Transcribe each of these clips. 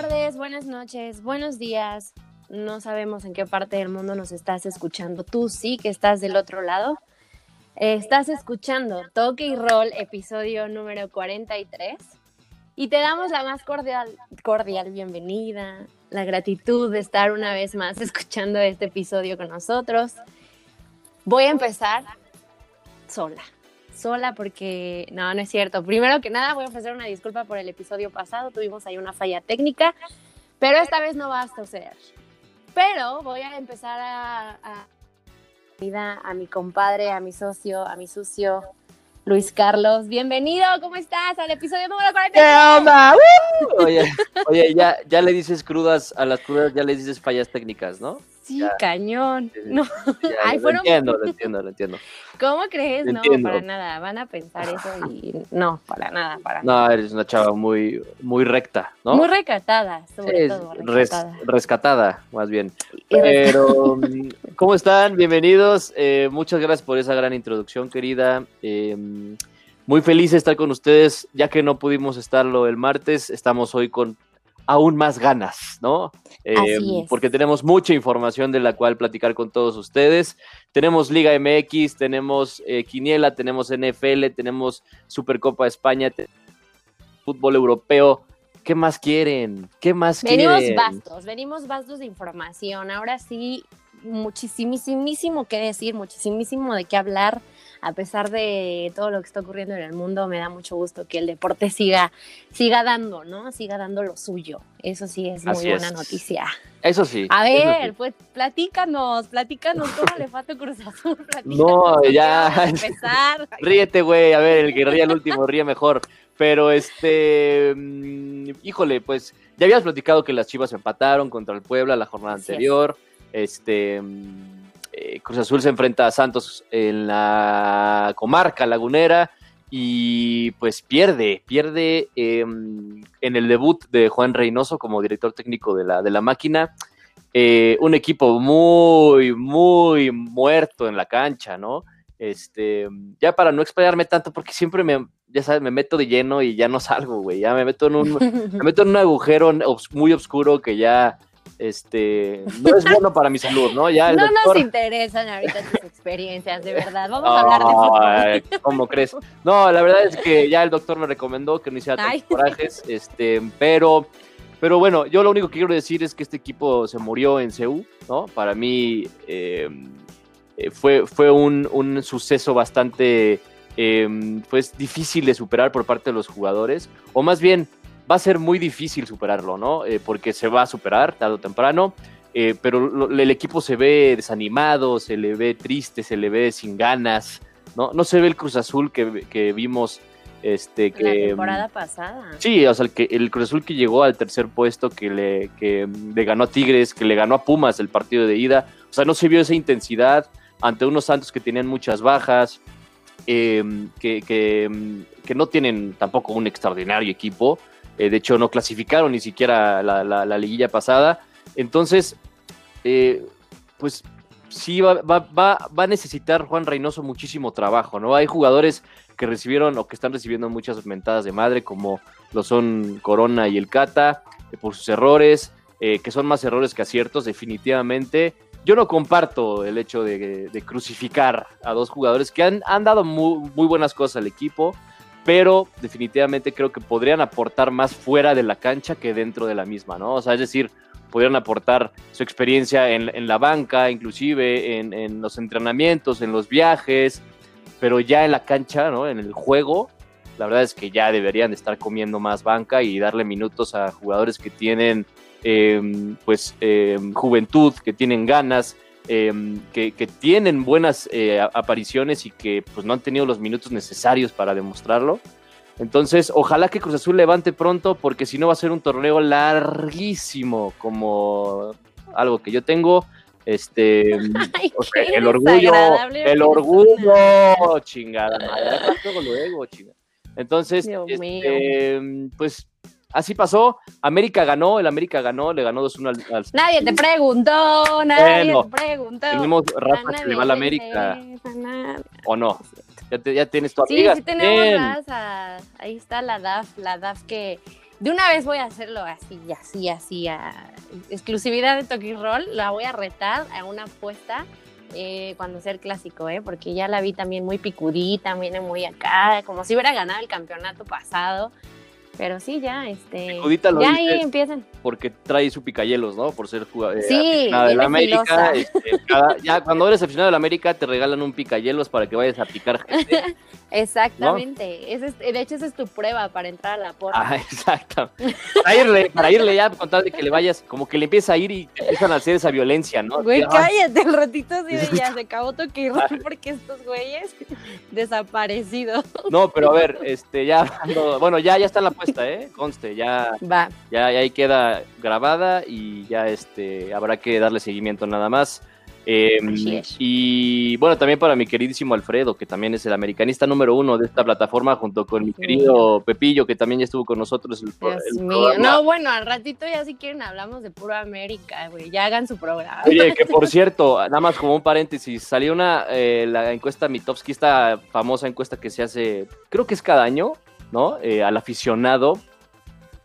tardes, buenas noches, buenos días. No sabemos en qué parte del mundo nos estás escuchando. Tú sí que estás del otro lado. Estás escuchando Toque y Roll, episodio número 43. Y te damos la más cordial, cordial bienvenida, la gratitud de estar una vez más escuchando este episodio con nosotros. Voy a empezar sola, sola porque no, no es cierto. Primero que nada voy a ofrecer una disculpa por el episodio pasado, tuvimos ahí una falla técnica, pero esta vez no va a suceder. Pero voy a empezar a, a, a mi compadre, a mi socio, a mi sucio, Luis Carlos. Bienvenido, ¿cómo estás? Al episodio número 43. ¿Qué onda? Oye, oye ya, ya le dices crudas, a las crudas ya le dices fallas técnicas, ¿no? Sí, cañón. No. Ya, Ay, lo fueron- entiendo, lo entiendo, lo entiendo. ¿Cómo crees? No, Entiendo. para nada. Van a pensar eso y no, para nada, para nada. No, eres una chava muy, muy recta, ¿no? Muy recatada, sobre Sí, todo. res- rescatada, más bien. Pero, mm, ¿cómo están? Bienvenidos. Eh, muchas gracias por esa gran introducción, querida. Eh, muy feliz de estar con ustedes, ya que no pudimos estarlo el martes, estamos hoy con aún más ganas, ¿no? Eh, es. Porque tenemos mucha información de la cual platicar con todos ustedes. Tenemos Liga MX, tenemos eh, Quiniela, tenemos NFL, tenemos Supercopa de España, fútbol europeo. ¿Qué más quieren? ¿Qué más Venimos quieren? vastos, venimos vastos de información. Ahora sí, muchísimísimo que decir, muchísimo de qué hablar. A pesar de todo lo que está ocurriendo en el mundo, me da mucho gusto que el deporte siga, siga dando, ¿no? Siga dando lo suyo. Eso sí es muy Así buena es. noticia. Eso sí. A ver, sí. pues platícanos, platícanos cómo le fue a tu Cruz Azul. No, ya. empezar. Ríete, güey. A ver, el que ríe al último ríe mejor. Pero este. mm, híjole, pues ya habías platicado que las chivas empataron contra el Puebla la jornada Así es. anterior. Este. Eh, Cruz Azul se enfrenta a Santos en la comarca lagunera y pues pierde, pierde eh, en el debut de Juan Reynoso como director técnico de la, de la máquina. Eh, un equipo muy, muy muerto en la cancha, ¿no? Este, ya para no explayarme tanto, porque siempre me, ya sabes, me meto de lleno y ya no salgo, güey. Ya me meto en un, me meto en un agujero muy oscuro que ya, este, no es bueno para mi salud, ¿no? Ya el No doctor- nos interesan ahorita tus experiencias, de verdad. Vamos a hablar de fútbol. ¿Cómo crees? No, la verdad es que ya el doctor me recomendó que no hiciera tantos corajes, este, pero, pero bueno, yo lo único que quiero decir es que este equipo se murió en CEU, ¿no? Para mí eh, eh, fue, fue un, un suceso bastante, eh, pues, difícil de superar por parte de los jugadores, o más bien, va a ser muy difícil superarlo, ¿no? Eh, porque se va a superar tarde o temprano. Eh, pero lo- el equipo se ve desanimado, se le ve triste, se le ve sin ganas, ¿no? No se ve el Cruz Azul que, que vimos, este, La que... temporada pasada. Sí, o sea, el, que, el Cruz Azul que llegó al tercer puesto, que le, que le ganó a Tigres, que le ganó a Pumas el partido de ida, o sea, no se vio esa intensidad ante unos Santos que tenían muchas bajas, eh, que, que, que no tienen tampoco un extraordinario equipo, eh, de hecho no clasificaron ni siquiera la, la- la liguilla pasada, entonces, eh, pues sí va, va- va- va a necesitar Juan Reynoso muchísimo trabajo, ¿no? Hay jugadores que recibieron o que están recibiendo muchas mentadas de madre, como lo son Corona y el Cata, eh, por sus errores, eh, que son más errores que aciertos, definitivamente. Yo no comparto el hecho de, de crucificar a dos jugadores que han, han dado muy, muy buenas cosas al equipo, pero definitivamente creo que podrían aportar más fuera de la cancha que dentro de la misma, ¿no? O sea, es decir, podrían aportar su experiencia en, la banca, inclusive en, los entrenamientos, en los viajes, pero ya en la cancha, ¿no? En el juego, la verdad es que ya deberían de estar comiendo más banca y darle minutos a jugadores que tienen, eh, pues, eh, juventud, que tienen ganas, eh, que, que tienen buenas eh, apariciones y que pues no han tenido los minutos necesarios para demostrarlo. Entonces, ojalá que Cruz Azul levante pronto, porque si no va a ser un torneo larguísimo, como algo que yo tengo. Este, Ay, o sea, qué el orgullo, el orgullo, chingada madre. Luego, chingada. Entonces, este, pues así pasó. América ganó, el América ganó, le ganó 2-1 al, al- Nadie te preguntó, nadie Bueno, te preguntó. Tenemos raza que le va a la le América. ¿o no? Ya, te- ya tienes tu Sí, amiga. sí tenemos Bien. raza. Ahí está la DAF, la DAF que de una vez voy a hacerlo así, así, así, a exclusividad de Toki Roll. La voy a retar a una apuesta eh, cuando sea el clásico, ¿eh? Porque ya la vi también muy picudita, viene muy acá, como si hubiera ganado el campeonato pasado. Pero sí, ya, este. ya ahí empiezan. Porque trae su picayelos, ¿no? Por ser jugador. Eh, sí, de la América. Este, ya cuando eres aficionado de la América, te regalan un picayelos para que vayas a picar gente. Exactamente. de hecho, esa es tu prueba para entrar a la porra. Ah, exacto. Para irle, para irle ya, con tal de que le vayas, como que le empieza a ir y empiezan a hacer esa violencia, ¿no? Güey, cállate un ratito así de ya, se acabó toque porque estos güeyes desaparecidos. No, pero a ver, este, ya, bueno, ya, ya está en la puesta, ¿eh? Conste, ya. Va. Ya, ya ahí queda grabada y ya, este, habrá que darle seguimiento nada más. Em, y bueno, también para mi queridísimo Alfredo, que también es el americanista número uno de esta plataforma, junto con mi querido Pepillo, que también ya estuvo con nosotros. no, bueno, al ratito ya si quieren hablamos de puro América, güey, ya hagan su programa. Oye, que por cierto, nada más como un paréntesis, salió una, eh, la encuesta Mitowski, esta famosa encuesta que se hace, creo que es cada año, ¿no? Eh, al aficionado,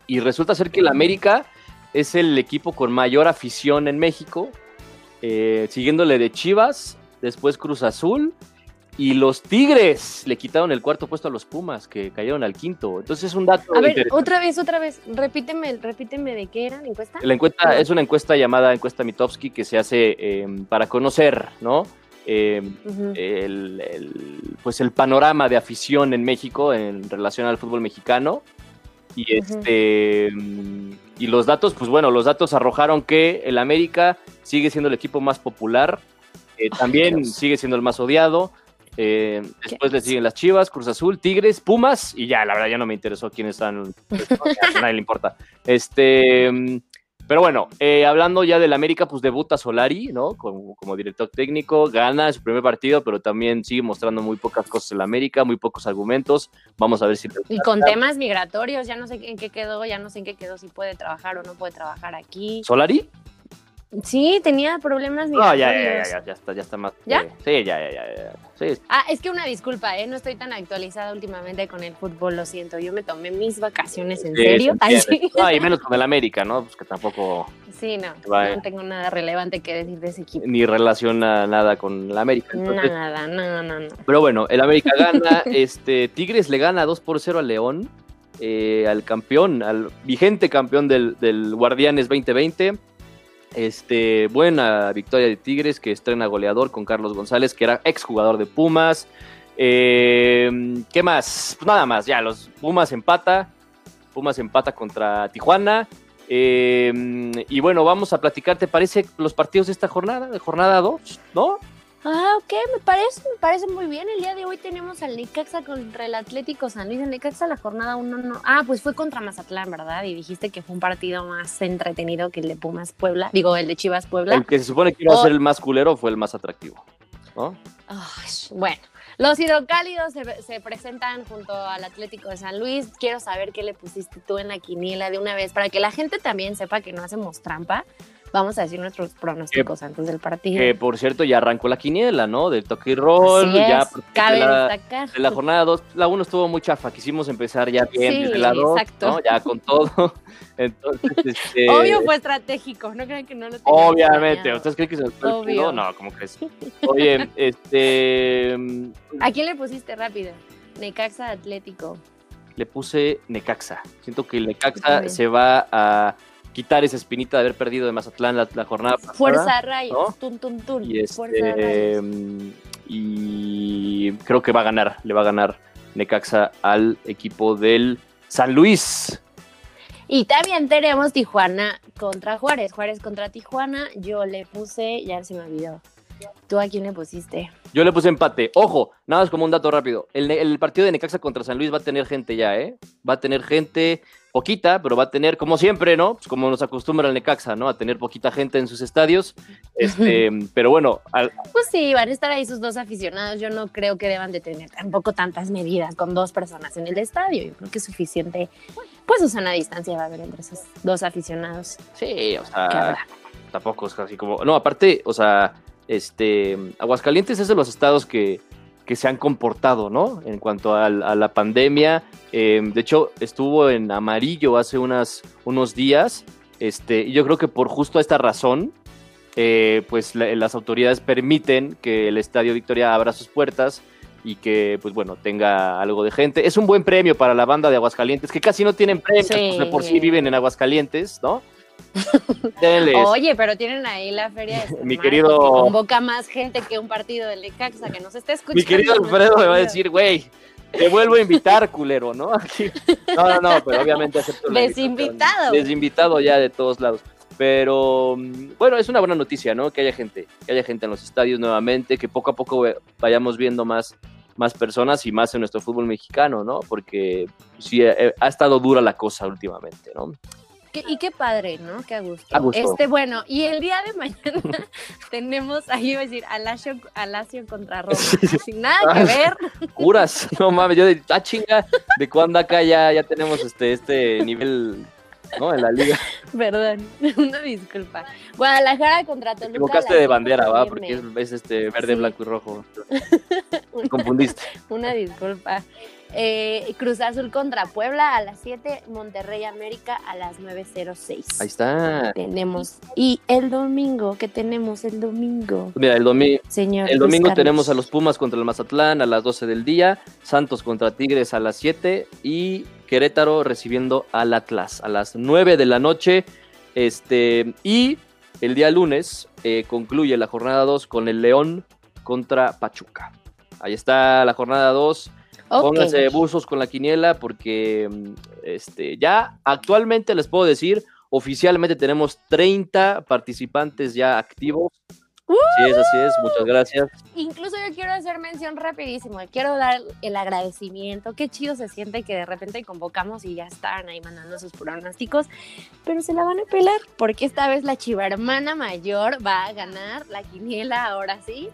y resulta ser que el América es el equipo con mayor afición en México eh, siguiéndole de Chivas, después Cruz Azul y los Tigres le quitaron el cuarto puesto a los Pumas, que cayeron al quinto. Entonces es un dato. A ver, otra vez, otra vez. Repíteme, repíteme de qué era la encuesta. La encuesta es una encuesta llamada encuesta Mitowski que se hace em, para conocer, ¿no? Em, el, pues el panorama de afición en México en relación al fútbol mexicano. Y este y los datos, pues bueno, los datos arrojaron que el América sigue siendo el equipo más popular, eh, también sigue siendo el más odiado. Eh, después le siguen las Chivas, Cruz Azul, Tigres, Pumas, y ya, la verdad, ya no me interesó quiénes están, a nadie le importa. Este, pero bueno, eh, hablando ya del América, pues debuta Solari, ¿no? Como, como, director técnico, gana su primer partido, pero también sigue mostrando muy pocas cosas en la América, muy pocos argumentos. Vamos a ver si... Y con temas migratorios, ya no sé en qué quedó, ya no sé en qué quedó, si puede trabajar o no puede trabajar aquí. ¿Solari? Sí, tenía problemas No, ya, ya, ya, ya, está, ya está más. ¿Ya? Sí, ya, ya, ya, Sí. Ah, es que una disculpa, ¿eh? No estoy tan actualizada últimamente con el fútbol, lo siento. Yo me tomé mis vacaciones en serio. No, y menos con el América, ¿no? Pues que tampoco. Sí, no. no tengo nada relevante que decir de ese equipo. Ni relaciona nada con el América. nada, no, no, no. Pero bueno, el América gana. este Tigres le gana 2 por 0 al León. Eh, al campeón, al vigente campeón del, del Guardianes 2020. Este, buena victoria de Tigres que estrena goleador con Carlos González, que era exjugador de Pumas. Eh, ¿Qué más? Pues nada más, ya, los Pumas empata. Pumas empata contra Tijuana. Eh, y bueno, vamos a platicar, ¿te parece los partidos de esta jornada, de jornada 2? ¿No? Ah, ok, me parece, me parece muy bien. El día de hoy tenemos al Necaxa contra el Atlético San Luis. El Necaxa la jornada 1 no. Ah, pues fue contra Mazatlán, ¿verdad? Y dijiste que fue un partido más entretenido que el de Pumas Puebla. Digo, el de Chivas Puebla. El que se supone que iba a ser el más culero fue el más atractivo, ¿no? bueno, los hidrocálidos se, se, presentan junto al Atlético de San Luis. Quiero saber qué le pusiste tú en la quiniela de una vez para que la gente también sepa que no hacemos trampa vamos a decir nuestros pronósticos antes del partido. Que por cierto ya arrancó la quiniela, ¿no? Del toque y roll, ya cabe la, destacar. De la jornada 2, la 1 estuvo muy chafa, quisimos empezar ya bien sí, desde la 2, ¿no? Ya con todo. Entonces, este... Obvio fue estratégico, no creen que no lo Obviamente, ¿ustedes creen que se lo No, no, como crees. Oye, este ¿A quién le pusiste rápido? Necaxa Atlético. Le puse Necaxa. Siento que el Necaxa se va a quitar esa espinita de haber perdido de Mazatlán la, jornada pasada. Fuerza Rayos, tun, tun, tun. Y, este, y creo que va a ganar, le va a ganar Necaxa al equipo del San Luis. Y también tenemos Tijuana contra Juárez, Juárez contra Tijuana. Yo le puse, ya se me olvidó. ¿Tú a quién le pusiste? Yo le puse empate. Ojo, nada más como un dato rápido. El, el, partido de Necaxa contra San Luis va a tener gente ya, ¿eh? Va a tener gente poquita, pero va a tener, como siempre, ¿no? Pues como nos acostumbra el Necaxa, ¿no? A tener poquita gente en sus estadios. Este, pero bueno. Pues sí, van a estar ahí sus dos aficionados. Yo no creo que deban de tener tampoco tantas medidas con dos personas en el estadio. Yo creo que es suficiente, pues, una distancia va a haber entre esos dos aficionados. Sí, o sea, tampoco es así como. No, aparte, o sea, este, Aguascalientes es de los estados que que se han comportado, ¿no? En cuanto a, la pandemia. Eh, de hecho, estuvo en amarillo hace unas, unos días. Este, y yo creo que por justo esta razón, eh, pues las autoridades permiten que el Estadio Victoria abra sus puertas y que, pues bueno, tenga algo de gente. Es un buen premio para la banda de Aguascalientes, que casi no tienen premios, pues de por sí viven en Aguascalientes, ¿no? Oye, pero tienen ahí la feria de Mi querido... convoca más gente que un partido del Lecaxa que nos está escuchando. Mi querido Alfredo me va a decir, güey, te vuelvo a invitar, culero, ¿no? No, no, no, pero obviamente acepto Desinvitado. Desinvitado ya de todos lados. Pero mm, bueno, es una buena noticia, ¿no? Que haya gente, que haya gente en los estadios nuevamente, que poco a poco vayamos viendo más, más personas y más en nuestro fútbol mexicano, ¿no? Porque sí, eh, ha estado dura la cosa últimamente, ¿no? Y qué padre, ¿no? Qué a gusto. Este, bueno, y el día de mañana tenemos, ahí iba a decir, Alacio, Alacio contra Roma, sin nada que ver. Curas, no mames, yo de, ah, chinga, de cuándo acá ya, ya tenemos este, este nivel ¿no? En la liga. Perdón, una disculpa. Guadalajara contra Toluca. Te equivocaste de bandera, ¿va? Porque es, este verde, blanco y rojo. Confundiste. Una disculpa. Eh, Cruz Azul contra Puebla a las 7, Monterrey América a las 9.06. Ahí está. Tenemos. Y el domingo, ¿qué tenemos el domingo? Mira, el, domingo Señor el domingo tenemos a los Pumas contra el Mazatlán a las 12 del día, Santos contra Tigres a las 7 y Querétaro recibiendo al Atlas a las 9 de la noche. Este, y el día lunes eh, concluye la jornada 2 con el León contra Pachuca. Ahí está la jornada 2. Pónganse buzos con la quiniela porque mm, este, ya actualmente les puedo decir, oficialmente tenemos 30 participantes ya activos. Sí es, así es, muchas gracias. Incluso yo quiero hacer mención rapidísimo, quiero dar el agradecimiento, qué chido se siente que de repente convocamos y ya están ahí mandando sus pronósticos, pero se la van a pelar, porque esta vez la chiva hermana mayor va a ganar la quiniela, ahora sí,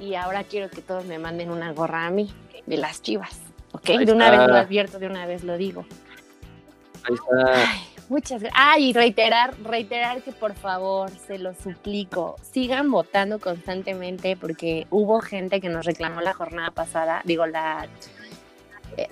y ahora quiero que todos me manden una gorra a mí, de las chivas, ¿ok? de una vez lo advierto, de una vez lo digo. Ahí está. Muchas gracias. Ah, y reiterar, reiterar que por favor, se lo suplico, sigan votando constantemente porque hubo gente que nos reclamó la jornada pasada, digo, la,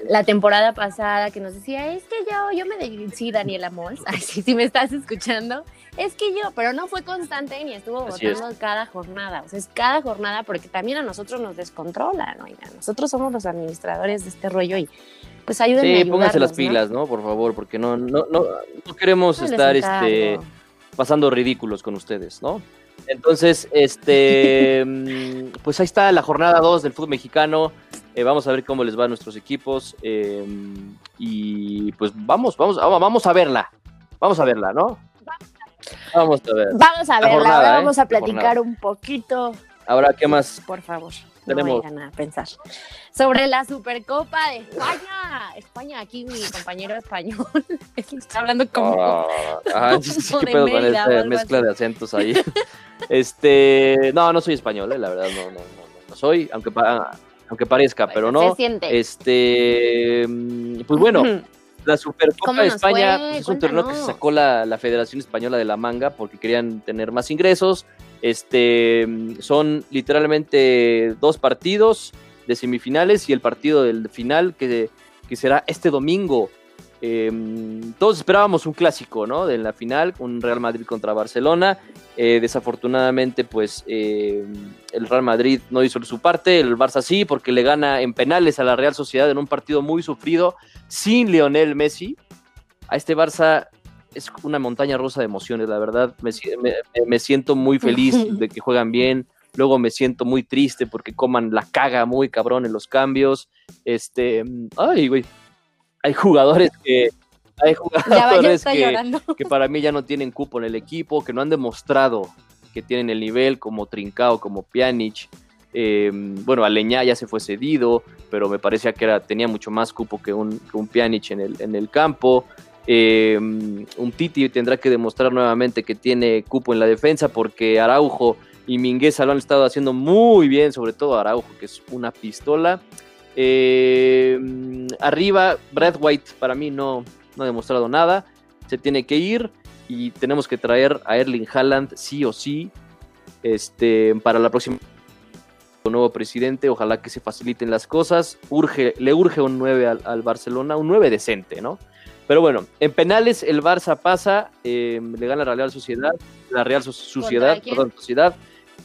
la temporada pasada que nos decía, es que yo, yo me sí, Daniela Mols, sí, si me estás escuchando, es que yo, pero no fue constante ni estuvo votando cada jornada, o sea, es cada jornada porque también a nosotros nos descontrolan, oigan, nosotros somos los administradores de este rollo y pues ayúdenme Sí, pónganse las pilas, ¿no? Por favor, porque no, no, no, no queremos estar este, pasando ridículos con ustedes, ¿no? Entonces, este, mm, pues ahí está la jornada 2 del fútbol mexicano. Eh, vamos a ver cómo les va a nuestros equipos. Em, y pues vamos, vamos, vamos a verla. Vamos a verla, ¿no? Vamos a ver. Vamos a verla, ahora ¿eh? vamos a platicar un poquito. Ahora, ¿qué más? Por favor tenemos. No a pensar. Sobre la Supercopa de España. España, aquí mi compañero español está hablando como. Ah, ah ¿qué pedo con esta mezcla de acentos ahí? este. No, no soy español, eh, la verdad, no, no, no, soy, aunque, aunque parezca, pero no. Se siente. Este. Pues bueno. La Supercopa de España es un torneo que se sacó la, la Federación Española de la manga porque querían tener más ingresos este, son literalmente dos partidos de semifinales y el partido del final que, será este domingo. Em, todos esperábamos un clásico, ¿no? De la final, un Real Madrid contra Barcelona. Eh, desafortunadamente, pues em, el Real Madrid no hizo su parte, el Barça sí, porque le gana en penales a la Real Sociedad en un partido muy sufrido sin Lionel Messi. A este Barça es una montaña rusa de emociones, la verdad. Me, siento muy feliz de que juegan bien. Luego me siento muy triste porque coman la caga muy cabrón en los cambios. Este, ay, güey. Hay jugadores que hay jugadores que, para mí ya no tienen cupo en el equipo, que no han demostrado que tienen el nivel como Trincao, como Pjanic. Em, bueno, Aleñá ya se fue cedido, pero me parecía que era, tenía mucho más cupo que un, que un Pjanic en el, en el campo. Eh, un Titi tendrá que demostrar nuevamente que tiene cupo en la defensa porque Araujo y Mingueza lo han estado haciendo muy bien, sobre todo Araujo, que es una pistola. Eh, arriba, Brad White para mí no, no ha demostrado nada. Se tiene que ir y tenemos que traer a Erling Haaland sí o sí este, para la próxima nuevo presidente, ojalá que se faciliten las cosas. Urge, le urge un 9 al, Barcelona, un 9 decente, ¿no? Pero bueno, en penales el Barça pasa, eh, le gana la Real Sociedad, la Real Sociedad, perdón, Sociedad.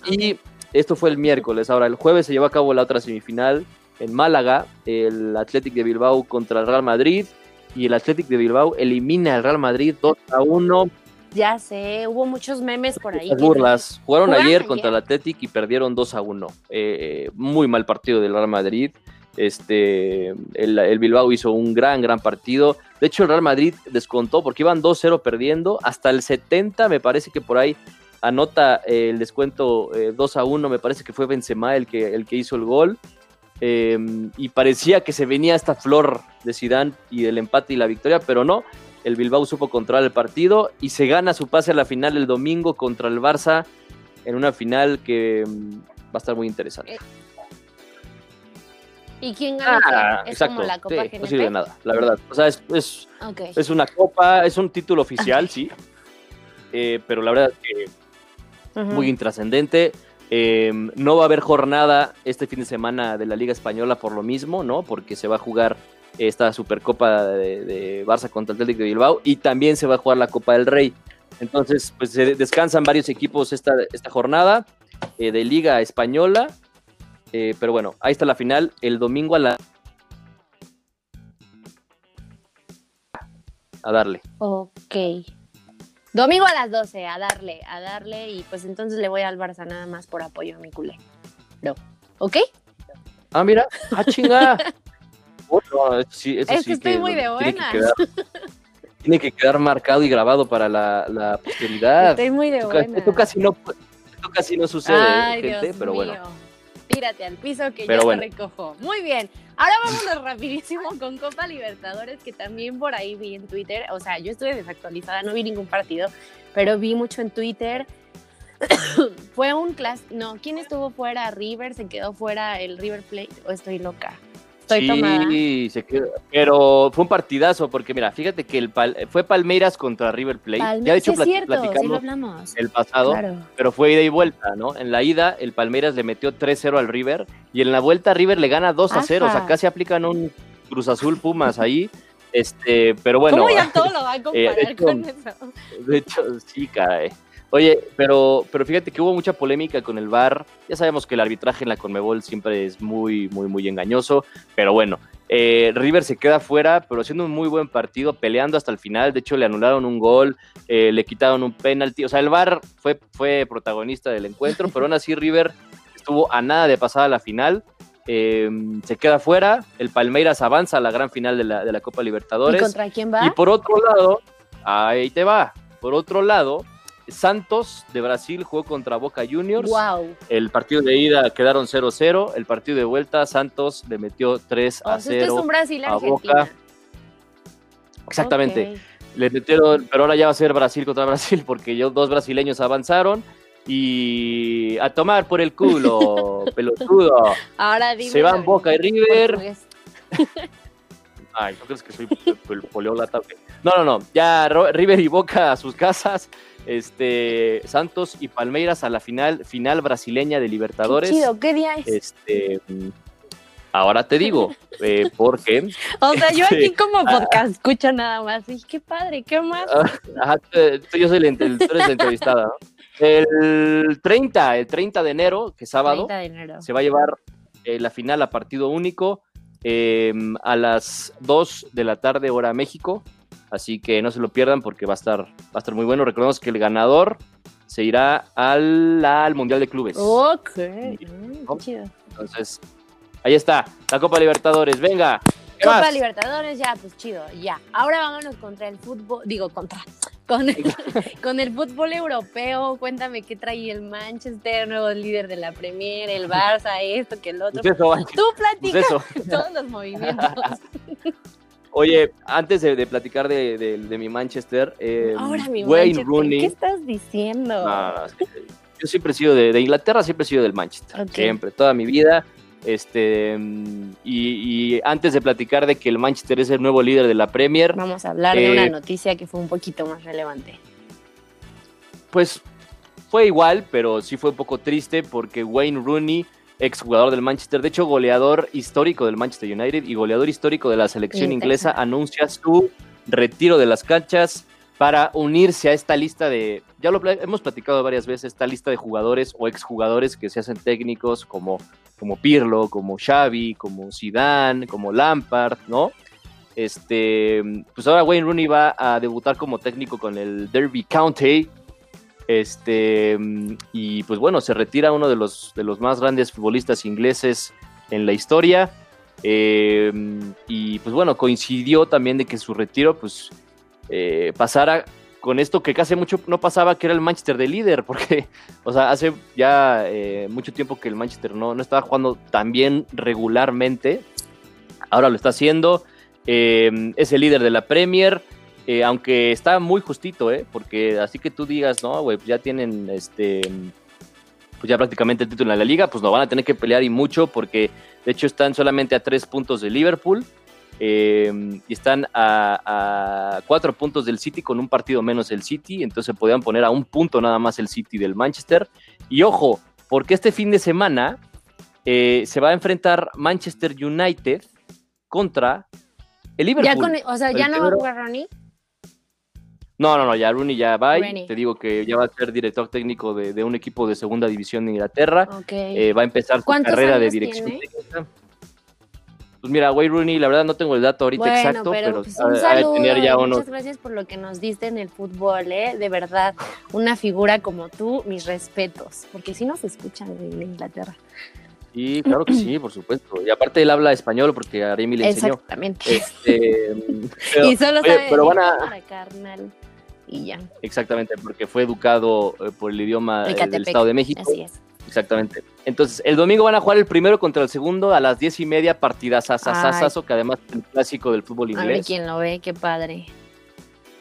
Y esto fue el miércoles. Ahora, el jueves se llevó a cabo la otra semifinal en Málaga, el Athletic de Bilbao contra el Real Madrid. Y el Athletic de Bilbao elimina al Real Madrid 2 a 1 ya sé, hubo muchos memes por ahí. burlas. Jugaron ayer, contra el Athletic y perdieron 2 a 1. Eh, muy mal partido del Real Madrid. Este, el, Bilbao hizo un gran, gran partido. De hecho, el Real Madrid descontó porque iban 2-0 perdiendo. Hasta el 70, me parece que por ahí anota eh, el descuento 2 eh, a 1. Me parece que fue Benzema el que, el que hizo el gol. Y parecía que se venía esta flor de Sidán y del empate y la victoria, pero no el Bilbao supo controlar el partido y se gana su pase a la final el domingo contra el Barça en una final que mm, va a estar muy interesante. ¿Y quién gana? Ah, es como la Copa No sirve de nada, la verdad. O sea, es, es, una copa, es un título oficial, sí. Eh, pero la verdad es que muy intrascendente. Em, no va a haber jornada este fin de semana de la Liga Española por lo mismo, ¿no? Porque se va a jugar esta Supercopa de, Barça contra el Atlético de Bilbao y también se va a jugar la Copa del Rey. Entonces, pues se descansan varios equipos esta, jornada eh, de Liga Española. Eh, pero bueno, ahí está la final el domingo a la. A darle. Ok. Domingo a las 12, a darle, a darle. Y pues entonces le voy al Barça nada más por apoyo a mi culé. No. ¿Ok? Ah, mira. Ah, chinga. sí, es que estoy muy de buena. Tiene que, quedar, marcado y grabado para la, la posteridad. Estoy muy de buena. Esto casi no, casi no sucede, gente, pero bueno. Tírate al piso que yo te recojo. Muy bien. Ahora vámonos rapidísimo con Copa Libertadores, que también por ahí vi en Twitter. O sea, yo estuve desactualizada, no vi ningún partido, pero vi mucho en Twitter. Fue un clásico. No, ¿quién estuvo fuera? River, se quedó fuera el River Plate, o estoy loca sí, se quedó, pero fue un partidazo porque mira, fíjate que el fue Palmeiras contra River Plate. ya de hecho platicamos el pasado, pero fue ida y vuelta, ¿no? En la ida el Palmeiras le metió 3-0 al River y en la vuelta River le gana 2-0, o sea, casi aplican un Cruz Azul Pumas ahí. Este, pero bueno. ¿Cómo ya todo lo va a eh, comparar con eso? De hecho, sí, caray. Oye, pero, pero fíjate que hubo mucha polémica con el VAR. Ya sabemos que el arbitraje en la Conmebol siempre es muy, muy, muy engañoso. Pero bueno, eh, River se queda fuera, pero haciendo un muy buen partido, peleando hasta el final. De hecho, le anularon un gol, eh, le quitaron un penalti. O sea, el VAR fue, fue protagonista del encuentro, pero aún así River estuvo a nada de pasar a la final. Em, se queda fuera, el Palmeiras avanza a la gran final de la, de la Copa Libertadores. ¿Y contra quién va? Y por otro lado, ahí te va, por otro lado, Santos de Brasil jugó contra Boca Juniors. Wow. El partido de ida quedaron 0-0. El partido de vuelta, Santos le metió 3 a 0. es un Brasil a Boca. Exactamente. Le metieron, pero ahora ya va a ser Brasil contra Brasil porque dos brasileños avanzaron y a tomar por el culo, pelotudo. Ahora Se van Boca y River. Ay, ¿no crees que soy poliolata? No, no, no. Ya River y Boca a sus casas este, Santos y Palmeiras a la final, final brasileña de Libertadores. Qué chido, ¿qué día es? Este, ahora te digo, eh, porque. O sea, yo aquí este, como ah, podcast escucho nada más. Y qué padre, ¿qué más? Ajá, yo soy el, tú eres la entrevistada, El 30, el 30 de enero, que es sábado, se va a llevar eh, la final a partido único em, a las 2 de la tarde, hora México. Así que no se lo pierdan porque va a estar, va a estar muy bueno. Recordemos que el ganador se irá al, al Mundial de Clubes. Ok. Mm, chido. Entonces, ahí está, la Copa Libertadores. Venga. Copa Libertadores, ya, pues chido, ya. Ahora vámonos contra el fútbol, digo, contra, con el, con el fútbol europeo. Cuéntame qué trae el Manchester, nuevo líder de la Premier, el Barça, esto, que el otro. Pues Tú platicas todos los movimientos. Oye, antes de, platicar de, mi Manchester, eh, Ahora, mi Wayne Rooney. ¿Qué estás diciendo? yo siempre he sido de, Inglaterra, siempre he sido del Manchester. Siempre, toda mi vida. Este, y, antes de platicar de que el Manchester es el nuevo líder de la Premier. Vamos a hablar de una eh, noticia que fue un poquito más relevante. Pues fue igual, pero sí fue un poco triste porque Wayne Rooney exjugador del Manchester, de hecho goleador histórico del Manchester United y goleador histórico de la selección inglesa, anuncia su retiro de las canchas para unirse a esta lista de, ya lo hemos platicado varias veces, esta lista de jugadores o exjugadores que se hacen técnicos como, como Pirlo, como Xavi, como Zidane, como Lampard, ¿no? Este, pues ahora Wayne Rooney va a debutar como técnico con el Derby County. Este, y pues bueno, se retira uno de los, de los más grandes futbolistas ingleses en la historia. Eh, y pues bueno, coincidió también de que su retiro pues eh, pasara con esto que casi mucho no pasaba, que era el Manchester de líder, porque, o sea, hace ya eh, mucho tiempo que el Manchester no, no estaba jugando tan bien regularmente. Ahora lo está haciendo. Em, es el líder de la Premier, eh, aunque está muy justito, ¿eh? Porque así que tú digas, no, güey, pues ya tienen este. Pues ya prácticamente el título en la liga, pues no van a tener que pelear y mucho, porque de hecho están solamente a tres puntos de Liverpool. Em, y están a, a, cuatro puntos del City con un partido menos el City, entonces podían poner a un punto nada más el City del Manchester. Y ojo, porque este fin de semana eh, se va a enfrentar Manchester United contra el Liverpool. o sea, ¿ya no va a jugar Rooney? No, no, no, ya Rooney ya va. Te digo que ya va a ser director técnico de, un equipo de segunda división de Inglaterra. Eh, va a empezar su carrera de dirección técnica. Pues mira, Wayne Rooney, la verdad no tengo el dato ahorita exacto, pero, pues un saludo, ya Muchas gracias por lo que nos diste en el fútbol, ¿eh? De verdad, una figura como tú, mis respetos, porque si nos escuchan en Inglaterra. Sí, claro que sí, por supuesto. Y aparte él habla español porque Aremi le enseñó. Exactamente. Este, y solo sabe pero van a... carnal y ya. Exactamente, porque fue educado eh, por el idioma eh, del Estado de México. Así es. Exactamente. Entonces, el domingo van a jugar el primero contra el segundo a las diez y media, partidas sasasazo, que además es el clásico del fútbol inglés. A ver quién lo ve, qué padre.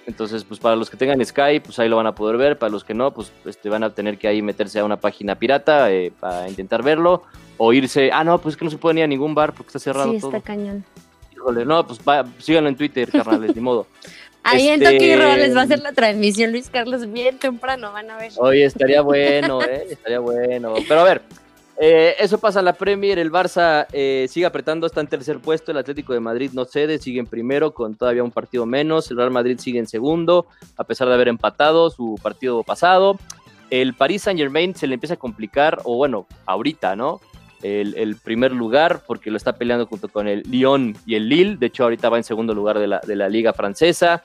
Entonces, pues para los que tengan Sky, pues ahí lo van a poder ver. Para los que no, pues este, van a tener que ahí meterse a una página pirata eh, para intentar verlo. O irse. Ah, no, pues es que no se puede ir a ningún bar porque está cerrado sí, está cañón. Híjole, no, pues síganlo en Twitter, carnales, ni modo. Ahí en Toque les va a hacer la transmisión Luis Carlos bien temprano, van a ver. Oye, estaría bueno, ¿eh? Estaría bueno. Pero a ver, eh, eso pasa en la Premier, el Barça eh, sigue apretando, está en tercer puesto, el Atlético de Madrid no cede, sigue en primero con todavía un partido menos, el Real Madrid sigue en segundo, a pesar de haber empatado su partido pasado. El Paris Saint Germain se le empieza a complicar, o bueno, ahorita, ¿no? El, primer lugar, porque lo está peleando junto con el Lyon y el Lille, de hecho ahorita va en segundo lugar de la, de la Liga Francesa.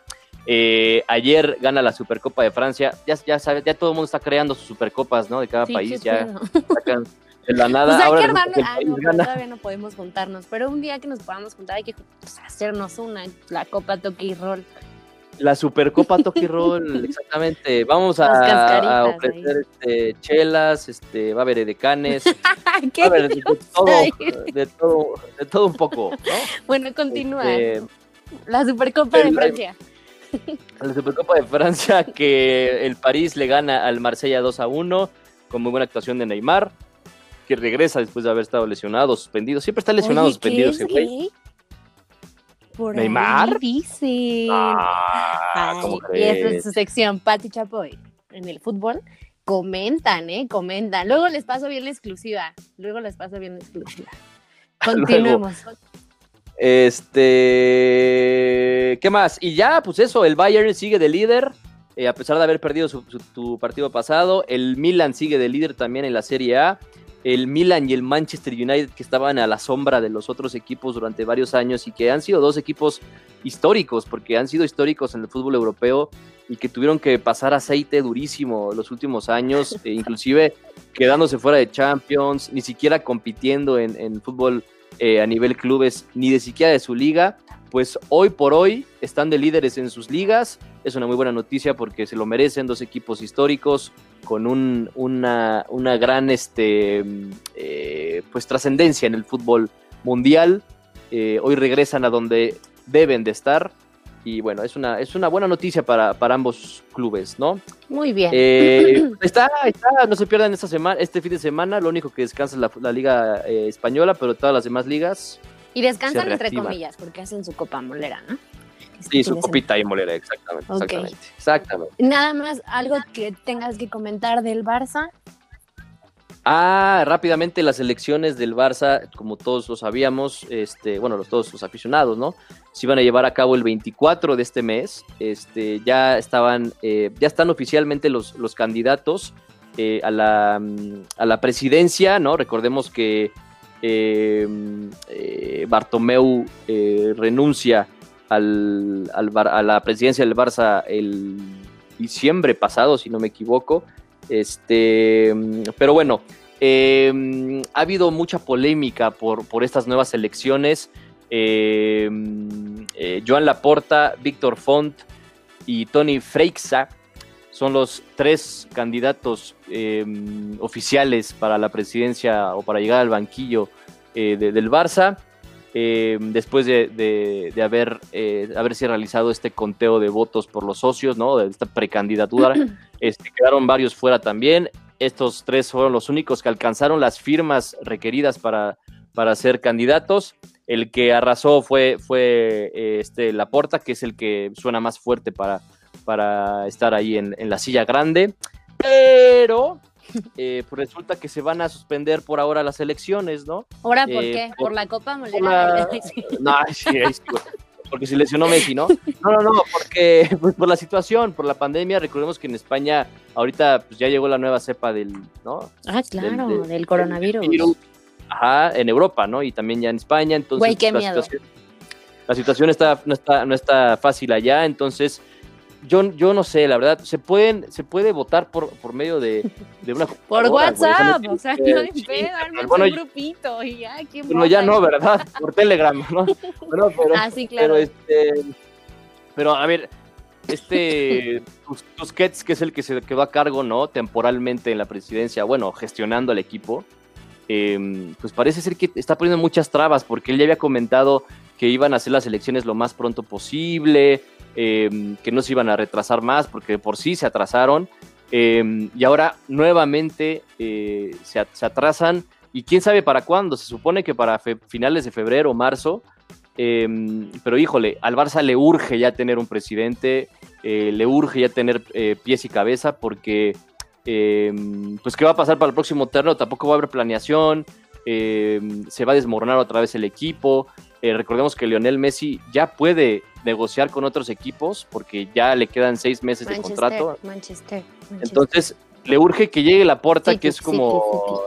Eh, ayer gana la Supercopa de Francia. Ya, ya, ya todo el mundo está creando sus Supercopas, ¿no? De cada país. Ya sacan, de la nada. Pues ahora que ah, no, todavía no podemos juntarnos, pero un día que nos podamos juntar hay que pues, hacernos una, la Copa Toki Roll. La Supercopa Toki Roll, exactamente. Vamos a, ofrecer este, chelas, este, va a haber edecanes, va a haber de todo, de todo, de todo un poco. ¿no? Bueno, continúa. Este, la Supercopa de Francia. La Supercopa de Francia que el París le gana al Marsella 2 a 1 con muy buena actuación de Neymar que regresa después de haber estado lesionado, suspendido. Siempre está lesionado, suspendido ese güey. Por ¿Neymar? Dice. Ah, y esta es su sección, Pati Chapoy. En el fútbol comentan, ¿eh? Comentan. Luego les paso bien la exclusiva. Luego les paso bien la exclusiva. Continuemos. este. ¿Qué más? Y ya, pues eso, el Bayern sigue de líder. Eh, a pesar de haber perdido su, su, partido pasado, el Milan sigue de líder también en la Serie A el Milan y el Manchester United que estaban a la sombra de los otros equipos durante varios años y que han sido dos equipos históricos, porque han sido históricos en el fútbol europeo y que tuvieron que pasar aceite durísimo los últimos años, e inclusive quedándose fuera de Champions, ni siquiera compitiendo en, fútbol eh, a nivel clubes, ni de siquiera de su liga, pues hoy por hoy están de líderes en sus ligas. Es una muy buena noticia porque se lo merecen dos equipos históricos con una, gran este, eh, pues, trascendencia en el fútbol mundial. Eh, hoy regresan a donde deben de estar. Y bueno, es una, es una buena noticia para, ambos clubes, ¿no? Muy bien. Eh, está, está, no se pierdan esta semana, este fin de semana. Lo único que descansa es la, la Liga Española, pero todas las demás ligas y descansan entre comillas, porque hacen su copa molera, ¿no? Sí, su copita y molera, exactamente, exactamente, exactamente. Nada más, algo que tengas que comentar del Barça. Ah, rápidamente las elecciones del Barça, como todos lo sabíamos, este, bueno, los, todos los aficionados, ¿no? Se iban a llevar a cabo el 24 de este mes. Este, ya estaban, eh, ya están oficialmente los, los candidatos eh, a, la, a la presidencia, ¿no? Recordemos que eh, Bartomeu renuncia al, al, a la presidencia del Barça el diciembre pasado, si no me equivoco. Este, pero bueno, eh, ha habido mucha polémica por, por estas nuevas elecciones. Eh, eh, Joan Laporta, Víctor Font y Tony Freixa son los tres candidatos oficiales para la presidencia o para llegar al banquillo del Barça. Después de, haber, haberse realizado este conteo de votos por los socios, ¿no? De esta precandidatura, este, quedaron varios fuera también. Estos tres fueron los únicos que alcanzaron las firmas requeridas para, para ser candidatos. El que arrasó fue, fue eh, este Laporta, que es el que suena más fuerte para, para estar ahí en, la silla grande. Pero eh, pues resulta que se van a suspender por ahora las elecciones, ¿no? ¿Ahora por eh, qué? Por, la Copa Molera. No, sí, sí, porque se lesionó Messi, ¿no? No, no, no, porque pues, por la situación, por la pandemia, recordemos que en España ahorita pues, ya llegó la nueva cepa del, ¿no? Ah, claro, del, coronavirus. Ajá, en Europa, ¿no? Y también ya en España, entonces Güey, qué la, miedo. Situación, la situación está, no, está, no está fácil allá, entonces yo, yo no sé, la verdad, se pueden, se puede votar por, por medio de, de una Por WhatsApp, o sea, no hay pedo, bueno, un grupito y ya, ¿quién Bueno, ya no, ¿verdad? Por Telegram, ¿no? Bueno, pero, ah, sí, claro. Pero, este, pero a ver, este Tusquets, que es el que se quedó a cargo, ¿no? Temporalmente en la presidencia, bueno, gestionando al equipo, eh, pues parece ser que está poniendo muchas trabas, porque él ya había comentado que iban a hacer las elecciones lo más pronto posible, Em, que no se iban a retrasar más porque por sí se atrasaron em, y ahora nuevamente eh, se, atrasan y quién sabe para cuándo, se supone que para finales de febrero o marzo, em, pero híjole, al Barça le urge ya tener un presidente, eh, le urge ya tener eh, pies y cabeza porque pues qué va a pasar para el próximo terreno, tampoco va a haber planeación, se va a desmoronar otra vez el equipo, recordemos que Lionel Messi ya puede negociar con otros equipos porque ya le quedan seis meses de contrato. Manchester, Entonces, le urge que llegue la puerta, que es como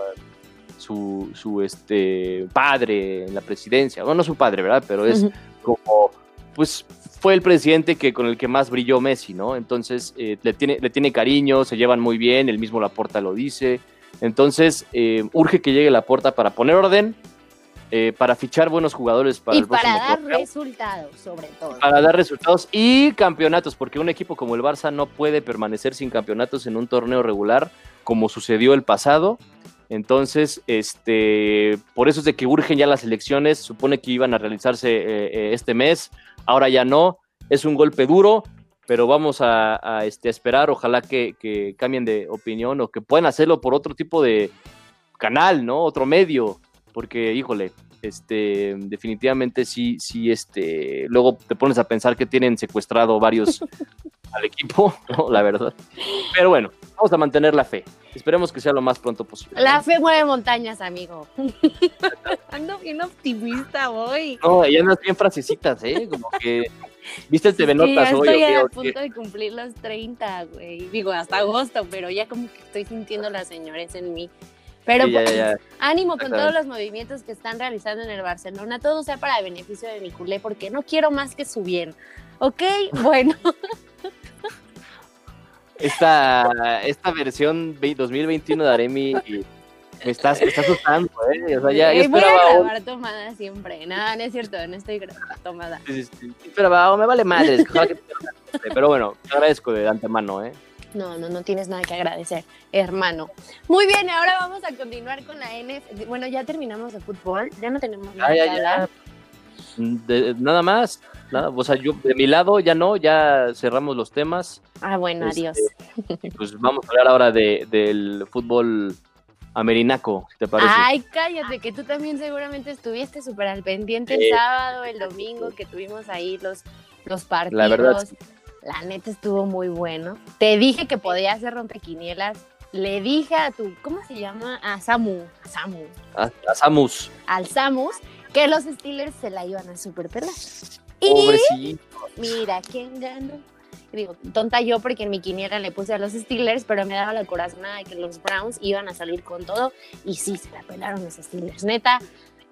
su, su este padre en la presidencia. Bueno, no su padre, ¿verdad? Pero es como, pues fue el presidente que con el que más brilló Messi, ¿no? Entonces, eh, le, tiene, le tiene cariño, se llevan muy bien, el mismo Laporta lo dice. Entonces, eh, urge que llegue la puerta para poner orden, eh, para fichar buenos jugadores para y el para dar resultados, sobre todo. Para dar resultados y campeonatos, porque un equipo como el Barça no puede permanecer sin campeonatos en un torneo regular, como sucedió el pasado. Entonces, este, por eso es de que urgen ya las elecciones, supone que iban a realizarse eh, eh, este mes, ahora ya no, es un golpe duro, pero vamos a, este, esperar, ojalá que, que, cambien de opinión o que puedan hacerlo por otro tipo de canal, ¿no? Otro medio, porque, híjole, este, definitivamente sí, sí, este, luego te pones a pensar que tienen secuestrado varios al equipo, ¿no? La verdad. Pero bueno, vamos a mantener la fe. Esperemos que sea lo más pronto posible. La fe mueve montañas, amigo. Ando bien optimista hoy. No, y andas bien frasecitas, ¿eh? Como que viste el TV Notas hoy. Estoy a punto de cumplir los 30, güey. Digo, hasta agosto, pero ya como que estoy sintiendo las señores en mí. Pero pues, ánimo con todos los movimientos que están realizando en el Barcelona, todo sea para beneficio de mi culé, porque no quiero más que su bien. ¿Ok? Bueno. Esta, esta versión 2021 de Aremi me estás, me está asustando, ¿eh? O sea, ya, eh, voy a grabar tomada siempre. Nada, no es cierto, no estoy grabando tomada. Sí, sí, sí. Pero me vale madre. Pero bueno, te agradezco de antemano, ¿eh? No, no, no tienes nada que agradecer, hermano. Muy bien, ahora vamos a continuar con la NF. Bueno, ya terminamos de fútbol, ya no tenemos nada que hablar. nada más, nada, o sea, yo de mi lado ya no, ya cerramos los temas. Ah, bueno, este, adiós. Pues vamos a hablar ahora de, del fútbol amerinaco, ¿te parece? Ay, cállate, que tú también seguramente estuviste súper al pendiente el sábado, el domingo, que tuvimos ahí los, los partidos. La verdad. La neta estuvo muy bueno. Te dije que podía hacer rompequinielas. le dije a tu, ¿cómo se llama? A Samu, a Samu, A, a Samus. al Samus, que los Steelers se la iban a superpelar. Y mira, ¿quién ganó? Digo, tonta yo porque en mi quiniela le puse a los Steelers, pero me daba la corazonada de que los Browns iban a salir con todo y sí, se la pelaron los Steelers. Neta,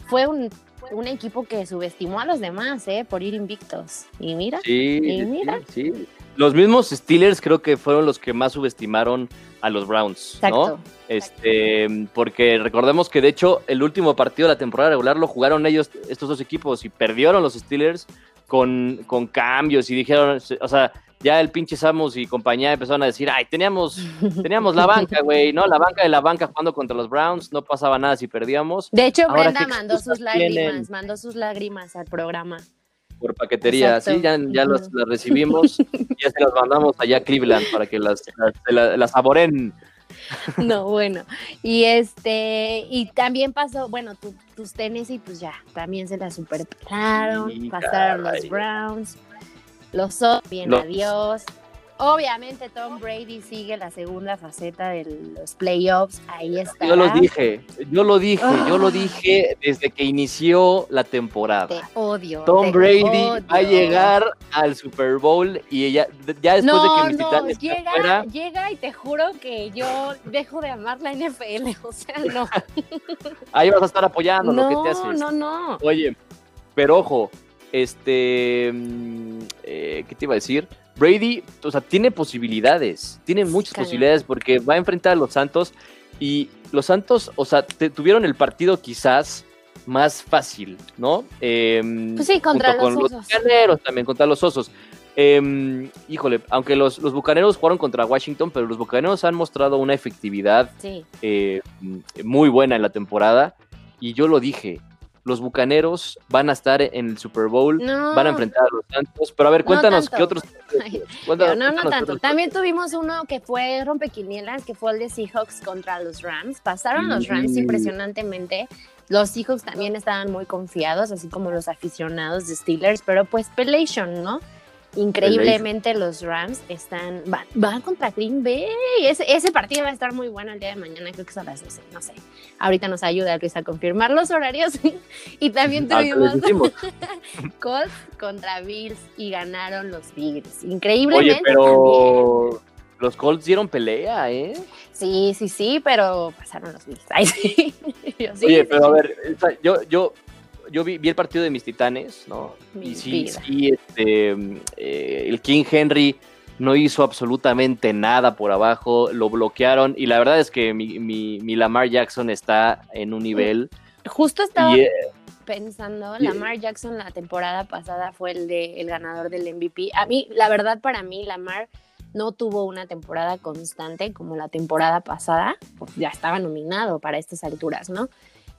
fue un, un equipo que subestimó a los demás, ¿eh? Por ir invictos. Y mira, Sí, Y mira. sí. Los mismos Steelers creo que fueron los que más subestimaron a los Browns, ¿no? exacto. Este, porque recordemos que de hecho el último partido de la temporada regular lo jugaron ellos, estos dos equipos, y perdieron los Steelers con, con cambios y dijeron, o sea, ya el pinche Samus y compañía empezaron a decir, ay, teníamos, teníamos la banca, güey, ¿no? La banca de la banca jugando contra los Browns, no pasaba nada si perdíamos De hecho, Ahora, Brenda ¿qué mandó sus lágrimas, tienen? mandó sus lágrimas al programa. por paquetería, Exacto. sí, ya, ya las, las recibimos, ya se las mandamos allá a Cleveland para que las, las, las saboren. No, bueno. Y este, y también pasó, bueno, tu- tus Tennessee, pues ya, también se la superpelaron, Sí, pasaron caray. los Browns, los bien, Los- adiós. Obviamente Tom Brady sigue la segunda faceta de los playoffs, ahí está. Yo lo dije, yo lo dije, yo lo Ah. dije desde que inició la Te temporada. odio. Tom te Brady odio. va a llegar al Super Bowl y ella, ya después no, de que no, llega, fuera, llega y te juro que yo dejo de amar la NFL, o sea, no. ahí vas a estar apoyando lo que te No, haces. no, no. Oye, pero ojo, este, mm, eh, ¿qué te iba a decir? Brady, o sea, tiene posibilidades, tiene muchas posibilidades porque va a enfrentar a los Santos y los Santos, o sea, te- tuvieron el partido quizás más fácil, ¿no? Em, Pues sí, contra los con Osos. los bucaneros también, contra los osos. Em, híjole, aunque los, los bucaneros jugaron contra Washington, pero los bucaneros han mostrado una efectividad Sí. eh, muy buena en la temporada. Y yo lo dije, los bucaneros van a estar en el Super Bowl, No. van a enfrentar a los Santos. Pero a ver, No cuéntanos qué otros. Ay, cuéntanos- Pero no, no tanto. otros- También tuvimos uno que fue rompequinielas, que fue el de Seahawks contra los Rams. Pasaron los Rams Mm. impresionantemente. Los Seahawks también estaban muy confiados, así como los aficionados de Steelers, pero pues Pelation, ¿no? Increíblemente los Rams están van, van contra Green Bay. Ese, ese partido va a estar muy bueno el día de mañana, creo que es a las 12, no sé. Ahorita nos ayuda Luis a confirmar los horarios. y también Ah, tuvimos. Colts contra Bills y ganaron los Bills. Oye, Increíblemente también. pero los Colts dieron pelea, ¿eh? Sí, sí, sí, pero pasaron los Bills. Ay, sí. Yo, sí, Oye, sí, pero a ver, yo, yo, yo vi, vi el partido de mis titanes, ¿no? Mi y sí, sí, este, eh, el King Henry no hizo absolutamente nada por abajo, lo bloquearon y la verdad es que mi, mi, mi Lamar Jackson está en un nivel Justo estaba eh, pensando, y- Lamar Jackson la temporada pasada fue el de el ganador del MVP. A mí, la verdad, para mí, Lamar no tuvo una temporada constante como la temporada pasada. Pues ya estaba nominado para estas alturas, ¿no?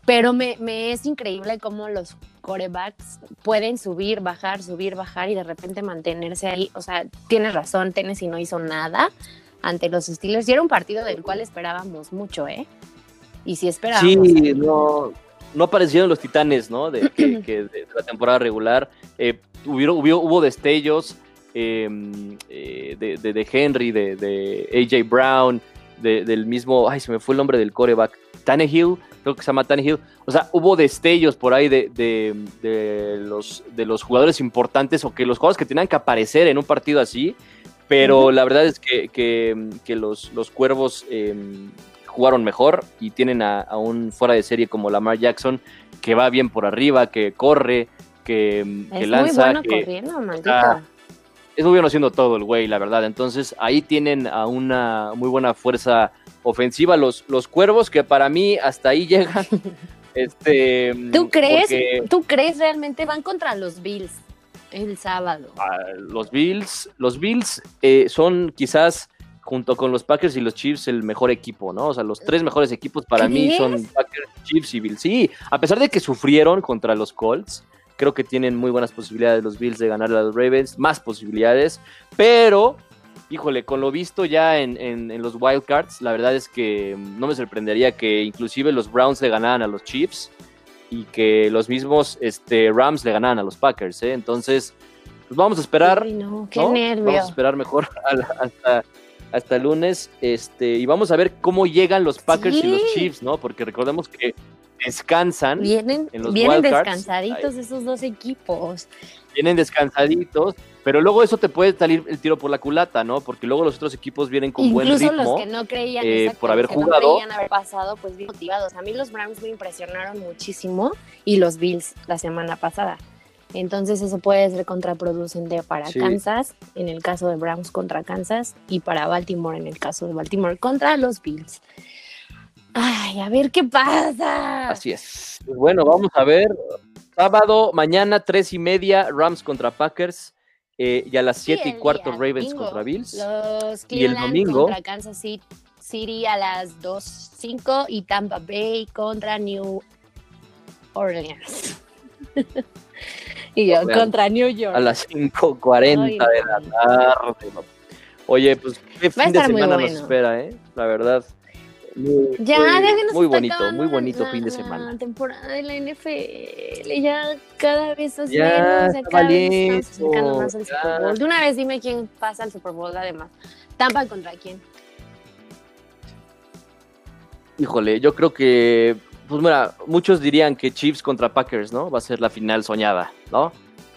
Pero me, me es increíble cómo los corebacks pueden subir, bajar, subir, bajar y de repente mantenerse ahí. O sea, tienes razón, Tennessee no hizo nada ante los Steelers. Y era un partido del cual esperábamos mucho, ¿eh? Y sí esperábamos. sí, no, no aparecieron los titanes, ¿no? De, que, que de, la temporada regular. Eh, hubieron- hubo, hubo destellos eh, eh, de, de- de Henry, de, de AJ Brown, de- del mismo, ay, se me fue el nombre del coreback, Tannehill, creo que se llama Tannehill. O sea, hubo destellos por ahí de, de- de los, de los jugadores importantes o que los jugadores que tenían que aparecer en un partido así, pero la verdad es que, que- que los, los cuervos eh, jugaron mejor y tienen a, a un fuera de serie como Lamar Jackson que va bien por arriba, que corre, que, que Es lanza. muy bueno que- corriendo, maldito. Es muy bueno haciendo todo el güey, la verdad. Entonces ahí tienen a una muy buena fuerza ofensiva los, los cuervos que para mí hasta ahí llegan. este, ¿Tú crees? porque, ¿Tú crees realmente van contra los Bills el sábado? ah, los Bills, los Bills eh, son quizás junto con los Packers y los Chiefs el mejor equipo, ¿no? O sea, los tres mejores equipos para mí son. Packers, Chiefs y Bills. Sí, a pesar de que sufrieron contra los Colts, creo que tienen muy buenas posibilidades los Bills de ganar a los Ravens, más posibilidades, pero, híjole, con lo visto ya en, en, en los Wildcards, la verdad es que no me sorprendería que inclusive los Browns le ganaran a los Chiefs y que los mismos este, Rams le ganaran a los Packers, ¿eh? Entonces, pues vamos a esperar. Uy, no, qué ¿no? nervio. Vamos a esperar mejor la- hasta, hasta el lunes, este, y vamos a ver cómo llegan los Packers y los. Chiefs, ¿no? Porque recordemos que descansan, Vienen, en los vienen descansaditos esos dos equipos. vienen descansaditos, pero luego eso te puede salir el tiro por la culata, ¿no? Porque luego los otros equipos vienen con buen Incluso ritmo. los que no creían eh, por haber que no jugado. creían haber pasado, pues bien motivados. A mí los Browns me impresionaron muchísimo y los Bills la semana pasada. Entonces eso puede ser contraproducente para Sí. Kansas, en el caso de Browns contra Kansas, y para Baltimore en el caso de Baltimore contra los Bills. Ay, a ver qué pasa. Así es. Pues bueno, vamos a ver. Sábado, mañana, tres y media, Rams contra Packers. eh, y a las Sí, siete y cuarto, Ravens domingo, contra Bills. Los Y el domingo- contra Kansas City- City a las 2.05 y Tampa Bay contra New Orleans. y yo Orleans. contra New York. A las 5.40 Ay, de la tarde. Oye, pues qué fin de semana nos espera, ¿eh? La verdad. Muy, Ya, muy- bonito, muy la- bonito la- fin de La semana. temporada de la NFL ya cada vez es Ya, menos, está cada vez estamos valiendo, acercando más al ya. Super Bowl. De una vez dime quién pasa al Super Bowl además. Tampa contra quién. Híjole, yo creo que, pues mira, muchos dirían que Chiefs contra Packers, ¿no? Va a ser la final soñada, ¿no?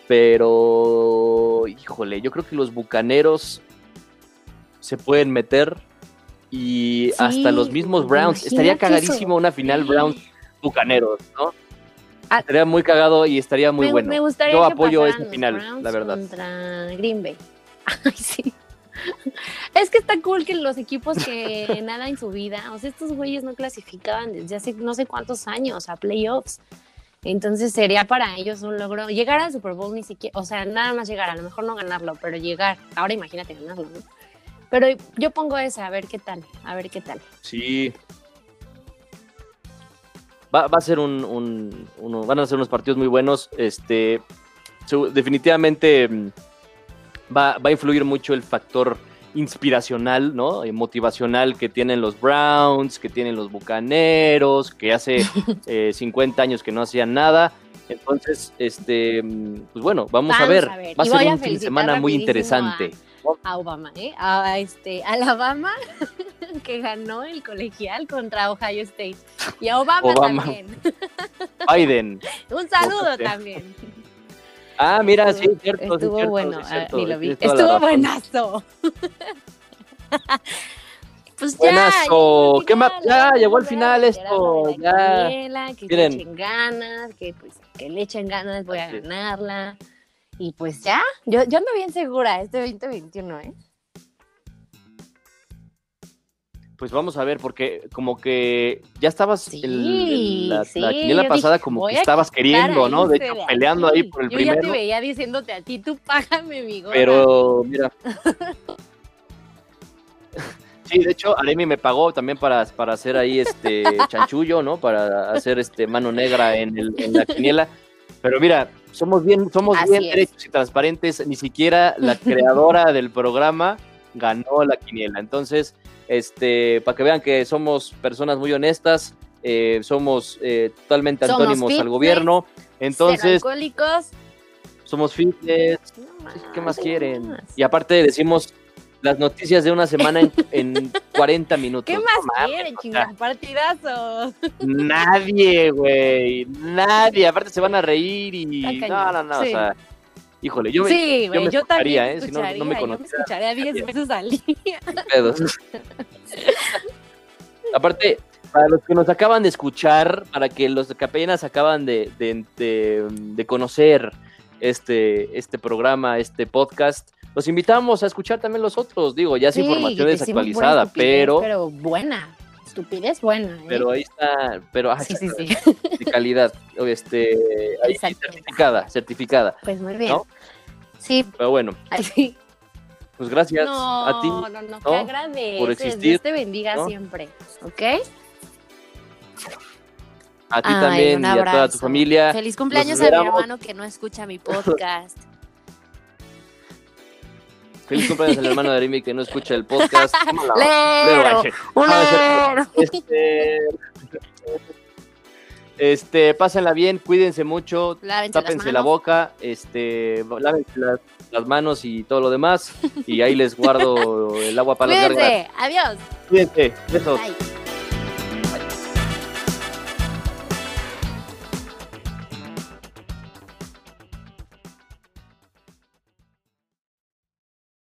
Pero, híjole, yo creo que los Bucaneros se pueden meter y Sí, hasta los mismos Browns. Estaría eso. cagadísimo una final Browns Bucaneros, ¿no? Ah. Estaría muy cagado y estaría muy me, bueno. me gustaría Yo que apoyo esta final, Browns la verdad. Contra Green Bay. Ay, sí. Es que está cool que los equipos que nada en su vida, o sea, estos güeyes no clasificaban desde hace no sé cuántos años a playoffs. Entonces sería para ellos un logro llegar al Super Bowl ni siquiera, o sea, nada más llegar, a lo mejor no ganarlo, pero llegar. Ahora imagínate ganarlo, ¿no? Pero yo pongo esa, a ver qué tal, a ver qué tal. Sí. Va, va a ser un, un- uno- van a ser unos partidos muy buenos. Este, definitivamente mm, va, va a influir mucho el factor inspiracional, ¿no? Y motivacional que tienen los Browns, que tienen los Bucaneros, que hace eh, 50 años que no hacían nada. Entonces, este, mm, pues bueno, vamos, a ver. a ver. Va a Y ser un fin de semana muy interesante. a Obama, ¿eh? A este, Alabama, que ganó el colegial contra Ohio State. Y a Obama, Obama. también. Biden. Un saludo también. Ah, mira, sí, Estuvo- cierto. sí, Estuvo cierto, bueno, sí, ah, cierto, ni lo vi. tienes toda la Estuvo buenazo. Pues ya, Buenazo. al ¿Qué más? Ya, llegó a al final a esto, ya. Que Miren. le echen ganas, que pues que le echen ganas, voy a Así ganarla. Y pues ya, yo, yo ando bien segura este 2021, ¿eh? Pues vamos a ver, porque como que ya estabas Sí, el- el- la, sí, la quiniela yo pasada dije, como que estabas queriendo, ¿no? De hecho, peleando ahí por el Yo ya primero. te veía diciéndote a ti, tú págame mi. Pero mira. Sí, de hecho, Aremi me pagó también para, para hacer ahí este chanchullo, ¿no? Para hacer este mano negra en, el, en la quiniela. Pero mira, somos bien, somos Así bien es. derechos y transparentes. Ni siquiera la creadora del programa ganó la quiniela. Entonces, este, para que vean que somos personas muy honestas, eh, somos eh, totalmente Somos antónimos al gobierno. Entonces, alcohólicos. somos fitness, No ¿Qué más ¿qué quieren? Y aparte decimos las noticias de una semana en, en 40 minutos. ¿Qué más quieren, chingados? Partidazos. Nadie, güey. Nadie. Aparte se van a reír y. No, no, no. sí. O sea, híjole, yo me. sí, güey, me yo, también ¿eh? Si no- me yo conociera. escucharía 10 veces al día. pedos. Aparte, para los que nos acaban de escuchar, para que los que apenas acaban de, de- de- de conocer este, este programa, este podcast, los invitamos a escuchar también los otros. Digo, ya es Sí, información desactualizada, pero, Pero buena. Estupidez buena, ¿eh? pero ahí está, pero ah, sí, sí, sí. de calidad, este, ahí certificada, certificada. Pues muy bien. ¿No? Sí, Pero bueno, así. pues gracias No, a ti. no, no, ¿no? que agradeces. Por existir, Dios te bendiga ¿no? siempre, ¿ok? A ti Ay, también y a toda tu familia. Feliz cumpleaños a mi hermano que no escucha mi podcast. Feliz cumpleaños al hermano de Arimi que no escucha el podcast. ¡Lero! Lero. Este, Este, pásenla bien, cuídense mucho, Lávense tápense la boca, este, lávense las, las manos y todo lo demás. Y ahí les guardo el agua para las gargas. Adiós. Cuídense, besos. Bye.